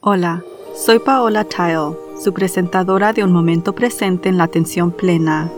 Hola, soy Paola Tile, su presentadora de Un Momento Presente en la Atención Plena.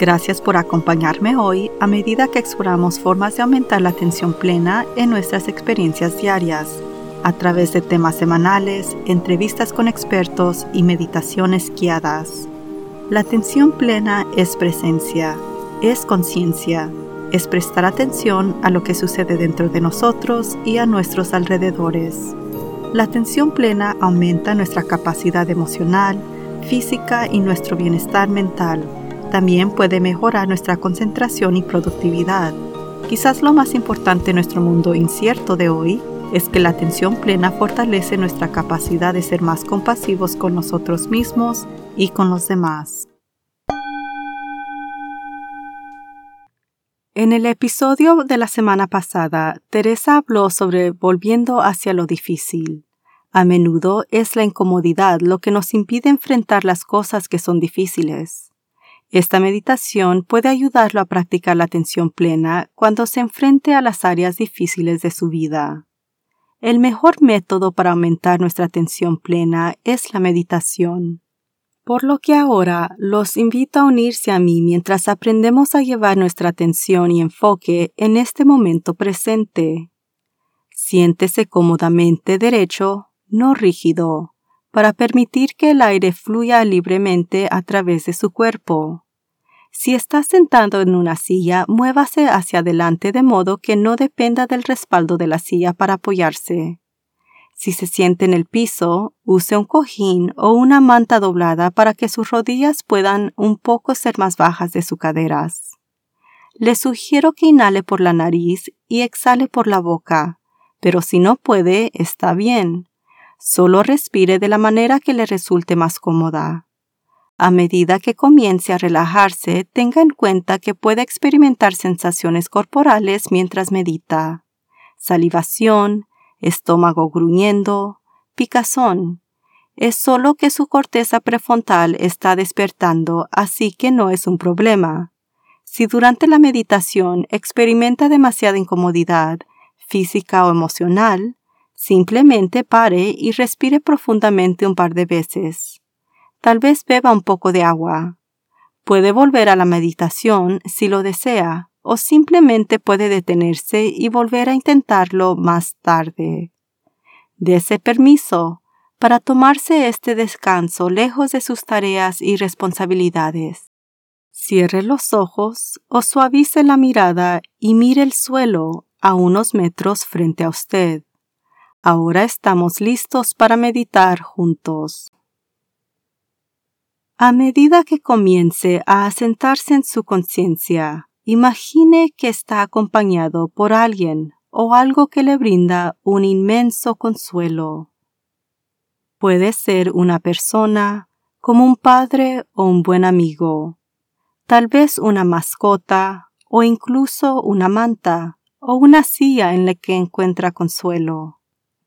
Gracias por acompañarme hoy a medida que exploramos formas de aumentar la atención plena en nuestras experiencias diarias, a través de temas semanales, entrevistas con expertos y meditaciones guiadas. La atención plena es presencia, es conciencia, es prestar atención a lo que sucede dentro de nosotros y a nuestros alrededores. La atención plena aumenta nuestra capacidad emocional, física y nuestro bienestar mental. También puede mejorar nuestra concentración y productividad. Quizás lo más importante en nuestro mundo incierto de hoy es que la atención plena fortalece nuestra capacidad de ser más compasivos con nosotros mismos y con los demás. En el episodio de la semana pasada, Teresa habló sobre volviendo hacia lo difícil. A menudo es la incomodidad lo que nos impide enfrentar las cosas que son difíciles. Esta meditación puede ayudarlo a practicar la atención plena cuando se enfrente a las áreas difíciles de su vida. El mejor método para aumentar nuestra atención plena es la meditación. Por lo que ahora los invito a unirse a mí mientras aprendemos a llevar nuestra atención y enfoque en este momento presente. Siéntese cómodamente derecho, no rígido, para permitir que el aire fluya libremente a través de su cuerpo. Si está sentado en una silla, muévase hacia adelante de modo que no dependa del respaldo de la silla para apoyarse. Si se siente en el piso, use un cojín o una manta doblada para que sus rodillas puedan un poco ser más bajas de sus caderas. Le sugiero que inhale por la nariz y exhale por la boca, pero si no puede, está bien. Solo respire de la manera que le resulte más cómoda. A medida que comience a relajarse, tenga en cuenta que puede experimentar sensaciones corporales mientras medita. Salivación, estómago gruñendo, picazón. Es solo que su corteza prefrontal está despertando, así que no es un problema. Si durante la meditación experimenta demasiada incomodidad, física o emocional, simplemente pare y respire profundamente un par de veces. Tal vez beba un poco de agua. Puede volver a la meditación si lo desea, o simplemente puede detenerse y volver a intentarlo más tarde. Dese permiso para tomarse este descanso lejos de sus tareas y responsabilidades. Cierre los ojos o suavice la mirada y mire el suelo a unos metros frente a usted. Ahora estamos listos para meditar juntos. A medida que comience a asentarse en su conciencia, Imagine que está acompañado por alguien o algo que le brinda un inmenso consuelo. Puede ser una persona, como un padre o un buen amigo, tal vez una mascota o incluso una manta o una silla en la que encuentra consuelo.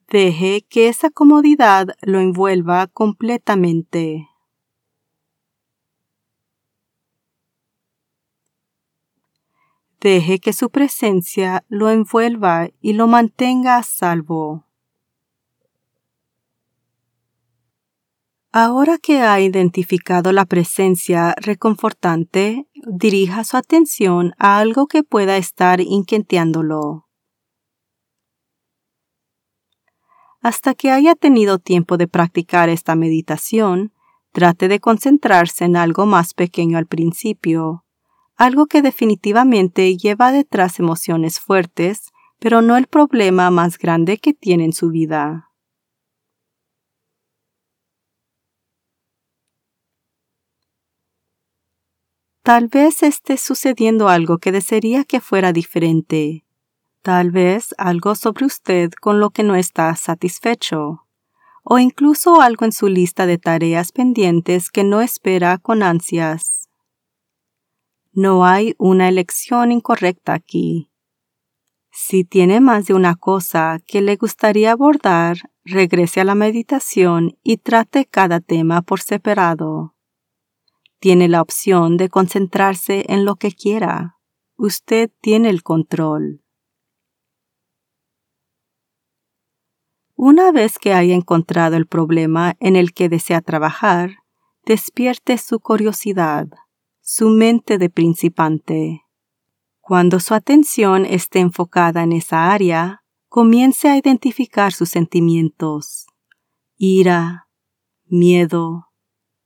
Deje que esa comodidad lo envuelva completamente. Deje que su presencia lo envuelva y lo mantenga a salvo. Ahora que ha identificado la presencia reconfortante, dirija su atención a algo que pueda estar inquietándolo. Hasta que haya tenido tiempo de practicar esta meditación, trate de concentrarse en algo más pequeño al principio, algo que definitivamente lleva detrás emociones fuertes, pero no el problema más grande que tiene en su vida. Tal vez esté sucediendo algo que desearía que fuera diferente. Tal vez algo sobre usted con lo que no está satisfecho. O incluso algo en su lista de tareas pendientes que no espera con ansias. No hay una elección incorrecta aquí. Si tiene más de una cosa que le gustaría abordar, regrese a la meditación y trate cada tema por separado. Tiene la opción de concentrarse en lo que quiera. Usted tiene el control. Una vez que haya encontrado el problema en el que desea trabajar, despierte su curiosidad, su mente de principante. Cuando su atención esté enfocada en esa área, comience a identificar sus sentimientos, ira, miedo,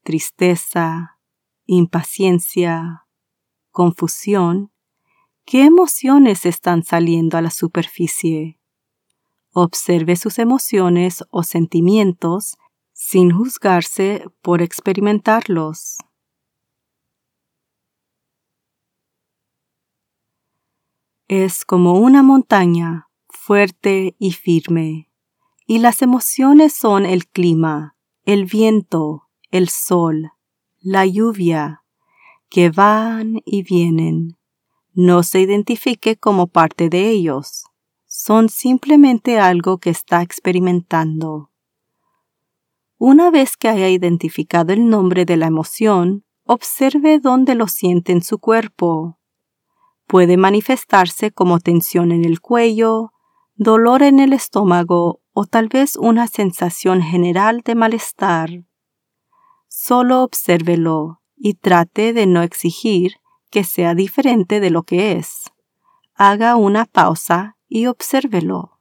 tristeza, impaciencia, confusión. ¿Qué emociones están saliendo a la superficie? Observe sus emociones o sentimientos sin juzgarse por experimentarlos. Es como una montaña, fuerte y firme, y las emociones son el clima, el viento, el sol, la lluvia, que van y vienen. No se identifique como parte de ellos son simplemente algo que está experimentando. Una vez que haya identificado el nombre de la emoción, observe dónde lo siente en su cuerpo. Puede manifestarse como tensión en el cuello, dolor en el estómago o tal vez una sensación general de malestar. Solo obsérvelo y trate de no exigir que sea diferente de lo que es. Haga una pausa y obsérvelo.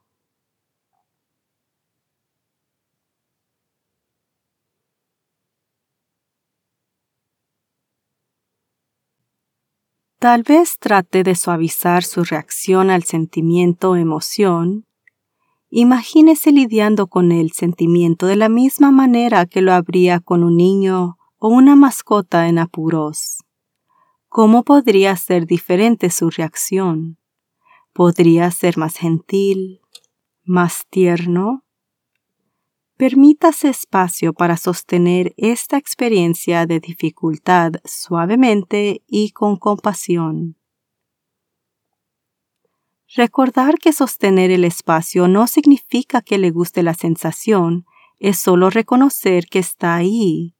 Tal vez trate de suavizar su reacción al sentimiento o emoción. Imagínese lidiando con el sentimiento de la misma manera que lo habría con un niño o una mascota en apuros. ¿Cómo podría ser diferente su reacción? podría ser más gentil, más tierno. Permítase espacio para sostener esta experiencia de dificultad suavemente y con compasión. Recordar que sostener el espacio no significa que le guste la sensación, es solo reconocer que está ahí.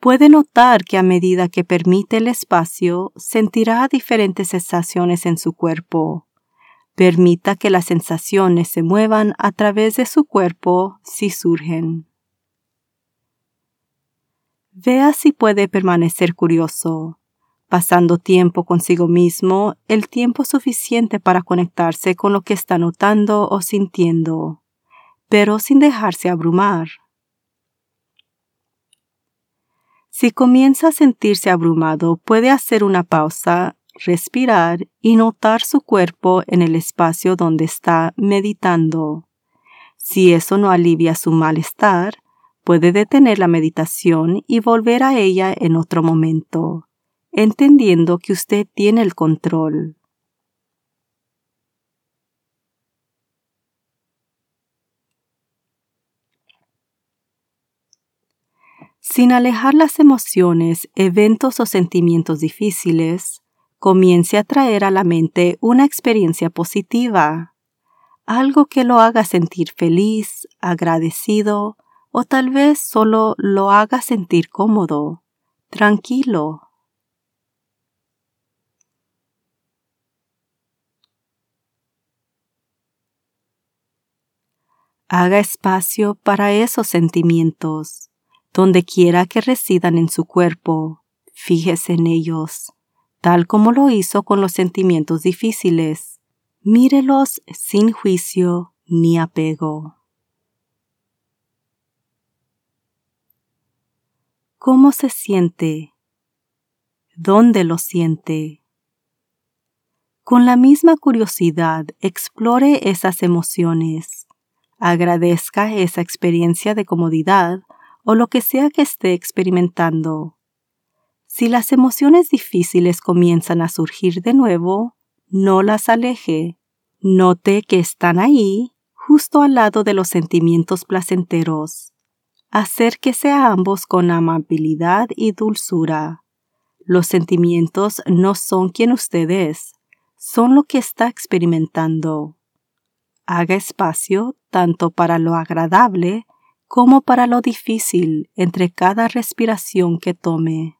Puede notar que a medida que permite el espacio, sentirá diferentes sensaciones en su cuerpo, Permita que las sensaciones se muevan a través de su cuerpo si surgen. Vea si puede permanecer curioso, pasando tiempo consigo mismo, el tiempo suficiente para conectarse con lo que está notando o sintiendo, pero sin dejarse abrumar. Si comienza a sentirse abrumado, puede hacer una pausa respirar y notar su cuerpo en el espacio donde está meditando. Si eso no alivia su malestar, puede detener la meditación y volver a ella en otro momento, entendiendo que usted tiene el control. Sin alejar las emociones, eventos o sentimientos difíciles, comience a traer a la mente una experiencia positiva, algo que lo haga sentir feliz, agradecido o tal vez solo lo haga sentir cómodo, tranquilo. Haga espacio para esos sentimientos, donde quiera que residan en su cuerpo, fíjese en ellos tal como lo hizo con los sentimientos difíciles. Mírelos sin juicio ni apego. ¿Cómo se siente? ¿Dónde lo siente? Con la misma curiosidad, explore esas emociones. Agradezca esa experiencia de comodidad o lo que sea que esté experimentando. Si las emociones difíciles comienzan a surgir de nuevo, no las aleje. Note que están ahí, justo al lado de los sentimientos placenteros. Acérquese a ambos con amabilidad y dulzura. Los sentimientos no son quien usted es, son lo que está experimentando. Haga espacio tanto para lo agradable como para lo difícil entre cada respiración que tome.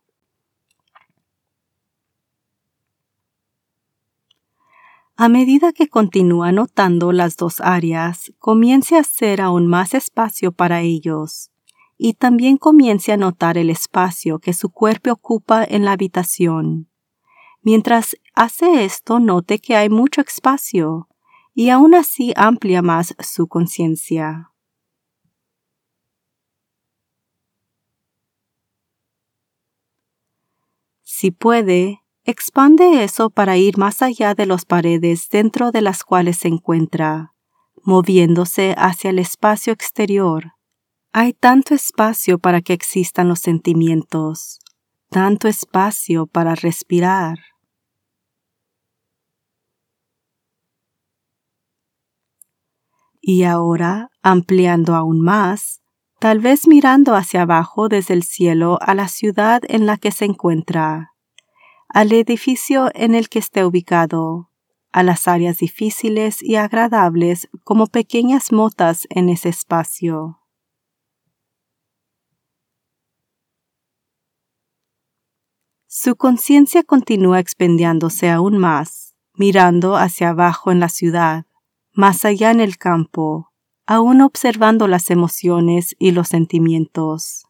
A medida que continúa notando las dos áreas, comience a hacer aún más espacio para ellos y también comience a notar el espacio que su cuerpo ocupa en la habitación. Mientras hace esto, note que hay mucho espacio y aún así amplia más su conciencia. Si puede, expande eso para ir más allá de las paredes dentro de las cuales se encuentra, moviéndose hacia el espacio exterior. Hay tanto espacio para que existan los sentimientos, tanto espacio para respirar. Y ahora, ampliando aún más, tal vez mirando hacia abajo desde el cielo a la ciudad en la que se encuentra, al edificio en el que esté ubicado, a las áreas difíciles y agradables como pequeñas motas en ese espacio. Su conciencia continúa expendiándose aún más, mirando hacia abajo en la ciudad, más allá en el campo, aún observando las emociones y los sentimientos.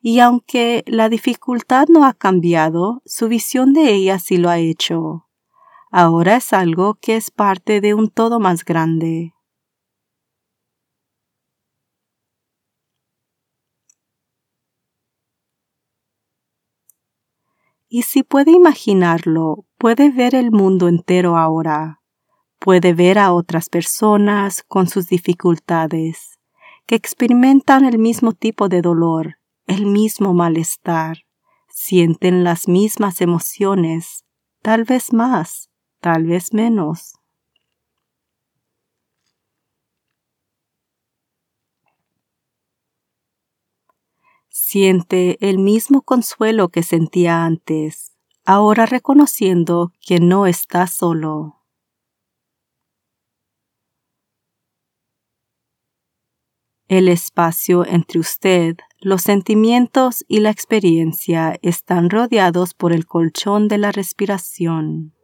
Y aunque la dificultad no ha cambiado, su visión de ella sí lo ha hecho. Ahora es algo que es parte de un todo más grande. Y si puede imaginarlo, puede ver el mundo entero ahora Puede ver a otras personas con sus dificultades, que experimentan el mismo tipo de dolor, el mismo malestar, sienten las mismas emociones, tal vez más, tal vez menos. Siente el mismo consuelo que sentía antes, ahora reconociendo que no está solo. El espacio entre usted, los sentimientos y la experiencia están rodeados por el colchón de la respiración.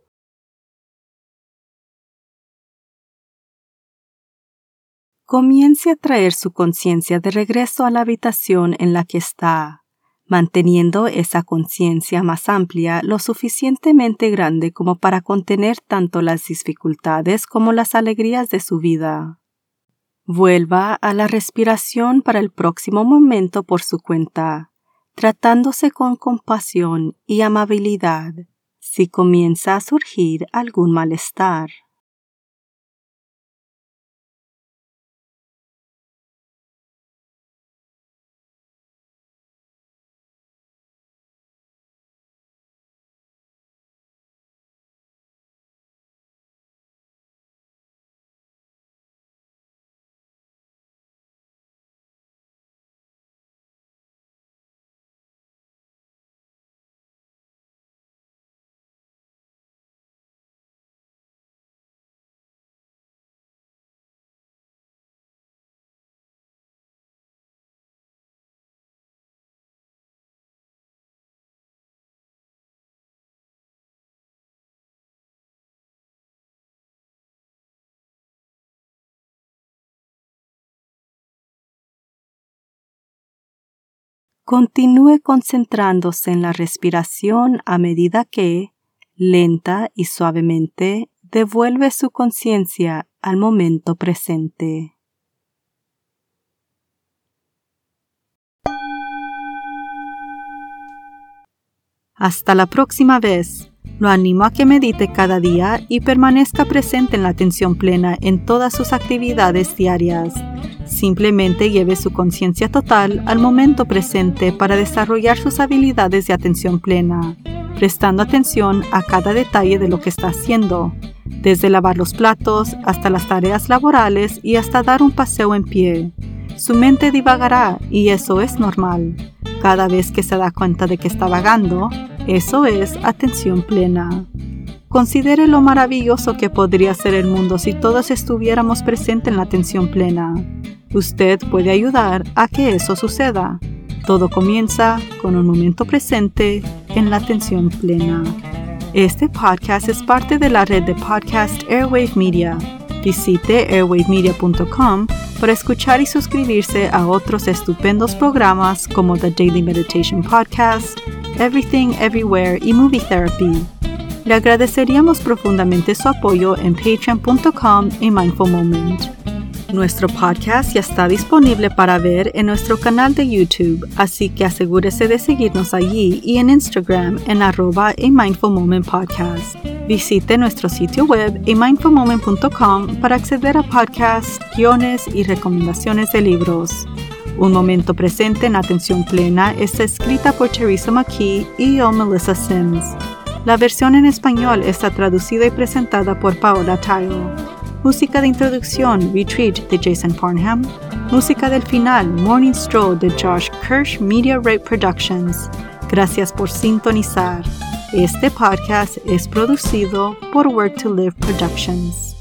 Comience a traer su conciencia de regreso a la habitación en la que está, manteniendo esa conciencia más amplia lo suficientemente grande como para contener tanto las dificultades como las alegrías de su vida. Vuelva a la respiración para el próximo momento por su cuenta, tratándose con compasión y amabilidad si comienza a surgir algún malestar. Continúe concentrándose en la respiración a medida que, lenta y suavemente, devuelve su conciencia al momento presente. Hasta la próxima vez. Lo animo a que medite cada día y permanezca presente en la atención plena en todas sus actividades diarias. Simplemente lleve su conciencia total al momento presente para desarrollar sus habilidades de atención plena, prestando atención a cada detalle de lo que está haciendo, desde lavar los platos hasta las tareas laborales y hasta dar un paseo en pie. Su mente divagará y eso es normal. Cada vez que se da cuenta de que está vagando, eso es atención plena. Considere lo maravilloso que podría ser el mundo si todos estuviéramos presentes en la atención plena. Usted puede ayudar a que eso suceda. Todo comienza con un momento presente en la atención plena. Este podcast es parte de la red de podcast Airwave Media. Visite airwavemedia.com para escuchar y suscribirse a otros estupendos programas como The Daily Meditation Podcast, Everything Everywhere y Movie Therapy. Le agradeceríamos profundamente su apoyo en patreon.com y Mindful Moment. Nuestro podcast ya está disponible para ver en nuestro canal de YouTube, así que asegúrese de seguirnos allí y en Instagram en arroba a Mindful Moment Podcast. Visite nuestro sitio web mindfulmoment.com para acceder a podcasts, guiones y recomendaciones de libros. Un momento presente en atención plena está escrita por Teresa McKee y yo, Melissa Sims. La versión en español está traducida y presentada por Paola Tile. Música de introducción, Retreat de Jason Farnham. Música del final, Morning Stroll de Josh Kirsch Media Rate Productions. Gracias por sintonizar. Este podcast es producido por Work to Live Productions.